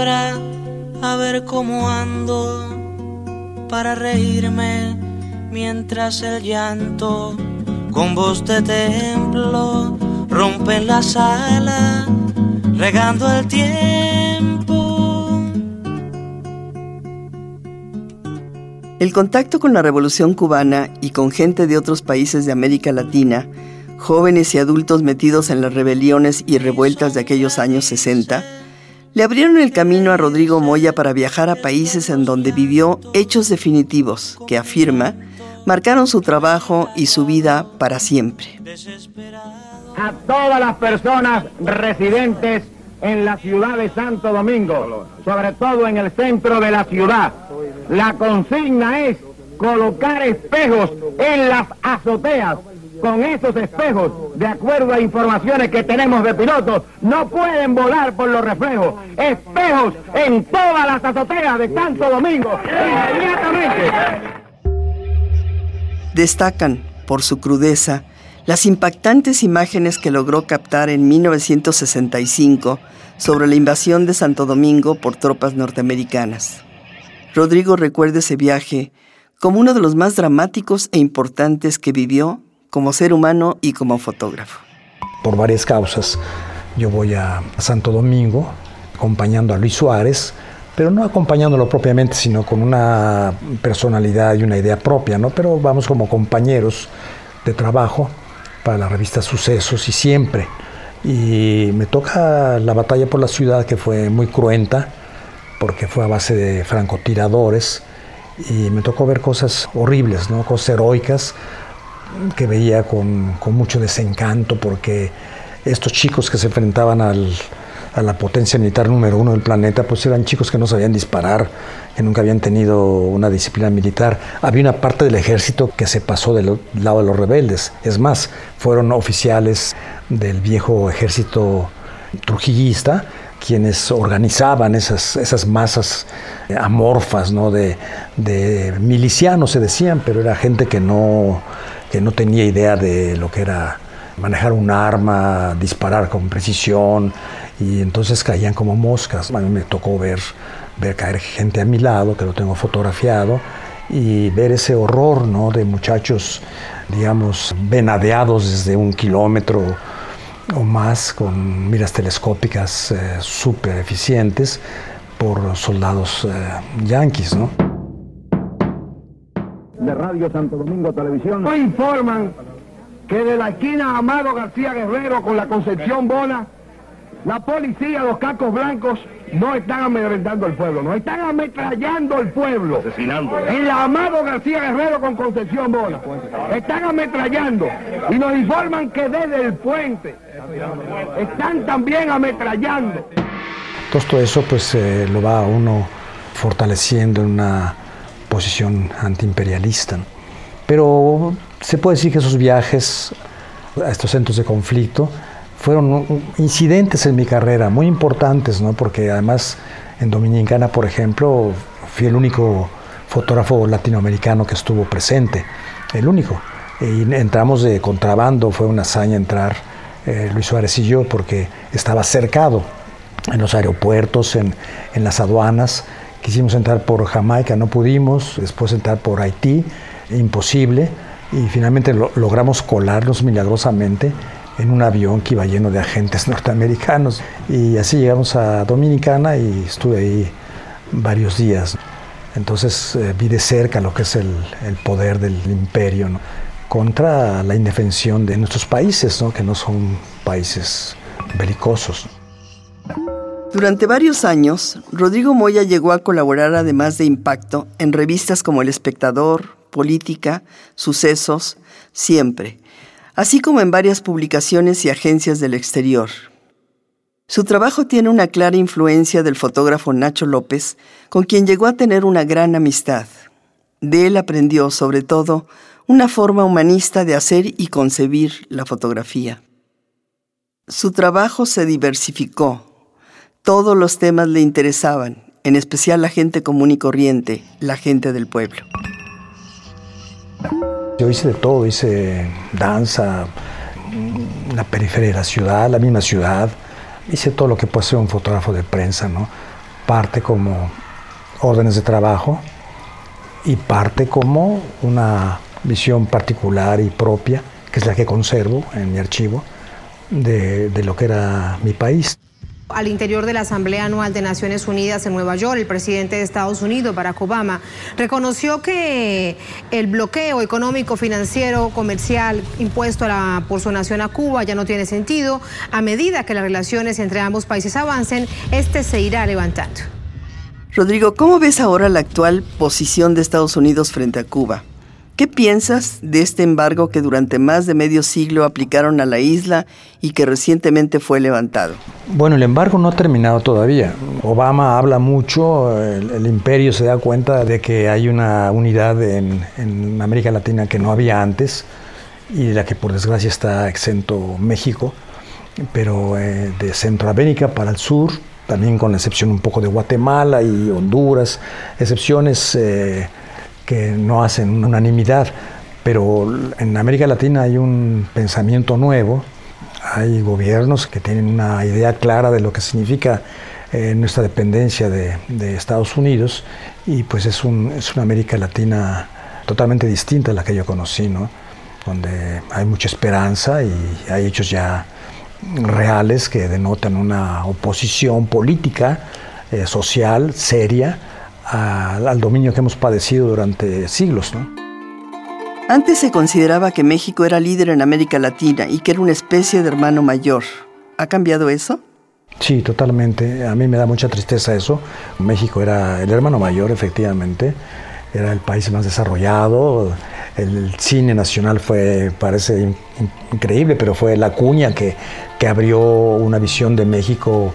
A ver cómo ando para reírme mientras el llanto con voz de templo rompe en la sala regando el tiempo. El contacto con la revolución cubana y con gente de otros países de América Latina, jóvenes y adultos metidos en las rebeliones y revueltas de aquellos años 60, le abrieron el camino a Rodrigo Moya para viajar a países en donde vivió hechos definitivos que afirma marcaron su trabajo y su vida para siempre. a todas las personas residentes en la ciudad de Santo Domingo, sobre todo en el centro de la ciudad. La consigna es colocar espejos en las azoteas. Con esos espejos, de acuerdo a informaciones que tenemos de pilotos, no pueden volar por los reflejos. Espejos en todas las azoteas de Santo Domingo, inmediatamente. Destacan, por su crudeza, las impactantes imágenes que logró captar en 1965 sobre la invasión de Santo Domingo por tropas norteamericanas. Rodrigo recuerda ese viaje como uno de los más dramáticos e importantes que vivió como ser humano y como fotógrafo. por varias causas. Yo voy a Santo Domingo acompañando a Luis Suárez, pero no acompañándolo propiamente, sino con una personalidad y una idea propia, ¿no? Pero vamos como compañeros de trabajo para la revista Sucesos y siempre. Y me toca la batalla por la ciudad que fue muy cruenta, porque fue a base de francotiradores y me tocó ver cosas horribles, ¿no? Cosas heroicas que veía con, con mucho desencanto porque estos chicos que se enfrentaban al- a la potencia militar número uno del planeta, pues eran chicos que no sabían disparar, que nunca habían tenido una disciplina militar. Había una parte del ejército que se pasó del lado de los rebeldes. Es más, fueron oficiales del viejo ejército trujillista quienes organizaban esas, esas masas amorfas ¿no? de, de milicianos, se decían, pero era gente que no, que no tenía idea de lo que era manejar un arma, disparar con precisión, y entonces caían como moscas. A mí me tocó ver, ver caer gente a mi lado, que lo tengo fotografiado, y ver ese horror ¿no? de muchachos, digamos, venadeados desde un kilómetro o más con miras telescópicas eh, súper eficientes por soldados eh, yanquis, ¿no? De Radio Santo Domingo Televisión nos informan que de la esquina Amado García Guerrero con la Concepción Bona, la policía, los cacos blancos, no están amedrentando al pueblo, no están ametrallando al pueblo. Asesinando. En la Amado García Guerrero con Concepción Bona. Están ametrallando. Y nos informan que desde el puente están también ametrallando. Entonces todo eso pues eh, lo va a uno fortaleciendo en una posición antiimperialista. Pero se puede decir que esos viajes a estos centros de conflicto fueron incidentes en mi carrera, muy importantes, ¿no? porque además en Dominicana, por ejemplo, fui el único fotógrafo latinoamericano que estuvo presente, el único. Y entramos de contrabando, fue una hazaña entrar eh, Luis Suárez y yo, porque estaba cercado en los aeropuertos, en, en las aduanas. Quisimos entrar por Jamaica, no pudimos, después entrar por Haití, imposible, y finalmente lo- logramos colarnos milagrosamente en un avión que iba lleno de agentes norteamericanos. Y así llegamos a Dominicana y estuve ahí varios días. Entonces eh, vi de cerca lo que es el, poder del imperio contra la indefensión de nuestros países, que no son países belicosos. Durante varios años, Rodrigo Moya llegó a colaborar además de Impacto en revistas como El Espectador, Política, Sucesos, Siempre, así como en varias publicaciones y agencias del exterior. Su trabajo tiene una clara influencia del fotógrafo Nacho López, con quien llegó a tener una gran amistad. De él aprendió, sobre todo, una forma humanista de hacer y concebir la fotografía. Su trabajo se diversificó. Todos los temas le interesaban, en especial la gente común y corriente, la gente del pueblo. Yo hice de todo, hice danza, la periferia de la ciudad, la misma ciudad, hice todo lo que puede ser un fotógrafo de prensa, ¿no? Parte como órdenes de trabajo y parte como una visión particular y propia, que es la que conservo en mi archivo, de, de lo que era mi país. Al interior de la Asamblea Anual de Naciones Unidas en Nueva York, el presidente de Estados Unidos, Barack Obama, reconoció que el bloqueo económico, financiero, comercial impuesto por su nación a Cuba ya no tiene sentido. A medida que las relaciones entre ambos países avancen, este se irá levantando. Rodrigo, ¿cómo ves ahora la actual posición de Estados Unidos frente a Cuba? ¿Qué piensas de este embargo que durante más de medio siglo aplicaron a la isla y que recientemente fue levantado? Bueno, el embargo no ha terminado todavía. Obama habla mucho, el, imperio se da cuenta de que hay una unidad en, América Latina que no había antes y de la que por desgracia está exento México, pero eh, de Centroamérica para el sur, también con la excepción un poco de Guatemala y Honduras, excepciones... Eh, que no hacen unanimidad, pero en América Latina hay un pensamiento nuevo, hay gobiernos que tienen una idea clara de lo que significa eh, nuestra dependencia de, Estados Unidos y pues es, un, es, una América Latina totalmente distinta a la que yo conocí, ¿no? donde hay mucha esperanza y hay hechos ya reales que denotan una oposición política, eh, social, seria, al dominio que hemos padecido durante siglos. Antes se consideraba que México era líder en América Latina y que era una especie de hermano mayor. ¿Ha cambiado eso? Sí, totalmente. A mí me da mucha tristeza eso. México era el hermano mayor, efectivamente. Era el país más desarrollado. El cine nacional fue, parece increíble, pero fue la cuña que, que abrió una visión de México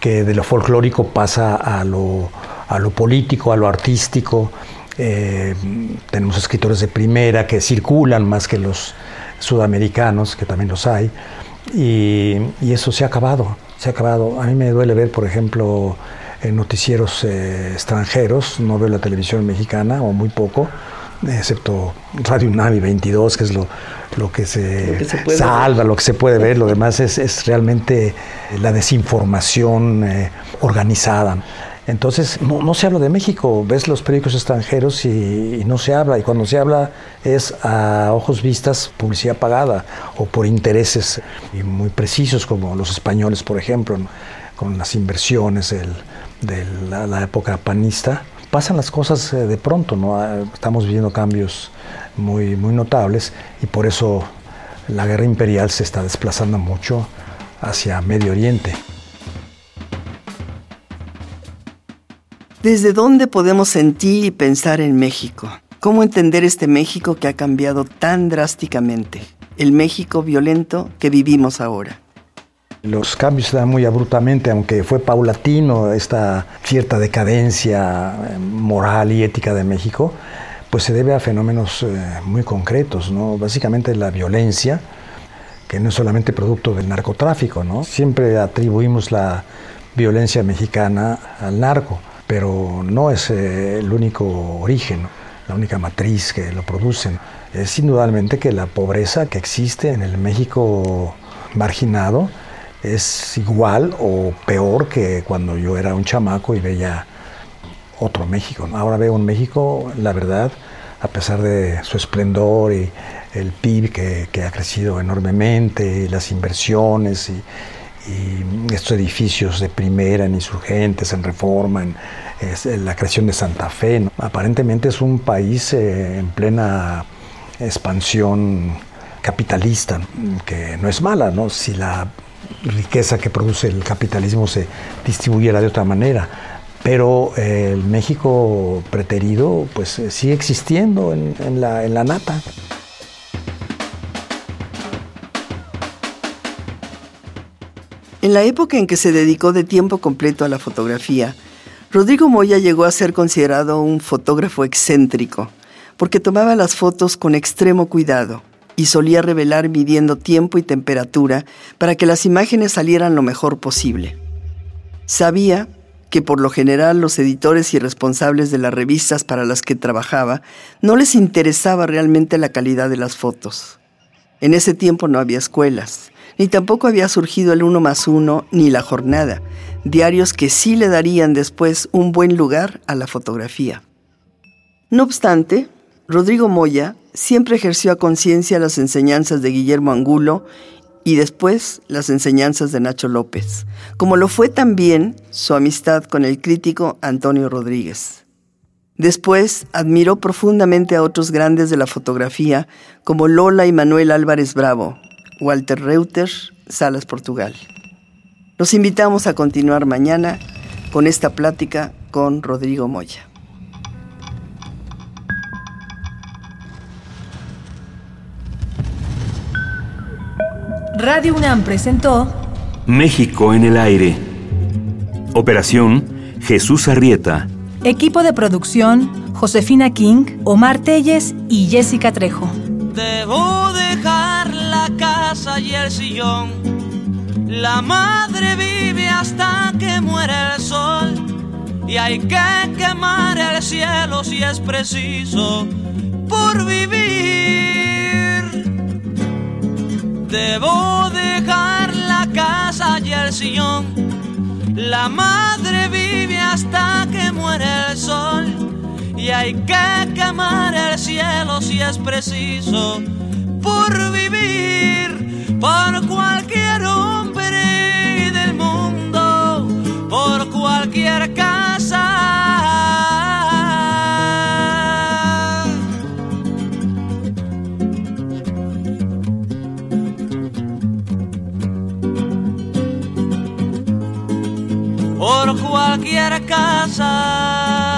que de lo folclórico pasa a lo, a lo político, a lo artístico. Eh, tenemos escritores de primera que circulan más que los sudamericanos, que también los hay, y, eso se ha acabado, se ha acabado. A mí me duele ver, por ejemplo, en noticieros eh, extranjeros, no veo la televisión mexicana o muy poco, excepto Radio Navi 22, que es lo, lo que se, salva, lo que se puede ver, lo demás es, es realmente la desinformación eh, organizada. Entonces, no, se habla de México, ves los periódicos extranjeros y, no se habla, y cuando se habla es a ojos vistas publicidad pagada o por intereses muy precisos, como los españoles, por ejemplo, con las inversiones de la, época panista. Pasan las cosas eh, de pronto, ¿no? Ah, estamos viviendo cambios muy, muy notables y por eso la guerra imperial se está desplazando mucho hacia Medio Oriente. ¿Desde dónde podemos sentir y pensar en México? ¿Cómo entender este México que ha cambiado tan drásticamente? El México violento que vivimos ahora. Los cambios se dan muy abruptamente, aunque fue paulatino esta cierta decadencia eh, moral y ética de México, pues se debe a fenómenos eh, muy concretos, ¿no? Básicamente la violencia, que no es solamente producto del narcotráfico, ¿no? Siempre atribuimos la violencia mexicana al narco pero no es eh, el único origen, la única matriz que lo producen. Es indudablemente que la pobreza que existe en el México marginado es igual o peor que cuando yo era un chamaco y veía otro México. Ahora veo un México, la verdad, a pesar de su esplendor y el PIB que, que ha crecido enormemente, y las inversiones y, y estos edificios de primera en insurgentes, en reforma, en, la creación de Santa Fe. Aparentemente es un país eh, en plena expansión capitalista, que no es mala, ¿no? Si la riqueza que produce el capitalismo se distribuyera de otra manera. Pero eh, el México preterido pues eh, sigue existiendo en, la, en la nata. En la época en que se dedicó de tiempo completo a la fotografía, Rodrigo Moya llegó a ser considerado un fotógrafo excéntrico, porque tomaba las fotos con extremo cuidado y solía revelar midiendo tiempo y temperatura para que las imágenes salieran lo mejor posible. Sabía que por lo general los editores y responsables de las revistas para las que trabajaba no les interesaba realmente la calidad de las fotos. En ese tiempo no había escuelas, ni tampoco había surgido el uno más uno ni la jornada, diarios que sí le darían después un buen lugar a la fotografía. No obstante, Rodrigo Moya siempre ejerció a conciencia las enseñanzas de Guillermo Angulo y después las enseñanzas de Nacho López, como lo fue también su amistad con el crítico Antonio Rodríguez. Después admiró profundamente a otros grandes de la fotografía como Lola y Manuel Álvarez Bravo, Walter Reuter, Salas Portugal. Los invitamos a continuar mañana con esta plática con Rodrigo Moya. Radio UNAM presentó México en el aire. Operación Jesús Arrieta. Equipo de producción Josefina King, Omar Telles y Jessica Trejo. Debo y el sillón. La madre vive hasta que muere el sol. Y hay que quemar el cielo si es preciso por vivir. Debo dejar la casa y el sillón. La madre vive hasta que muere el sol. Y hay que quemar el cielo si es preciso por vivir por cualquier hombre del mundo, por cualquier casa. por cualquier casa.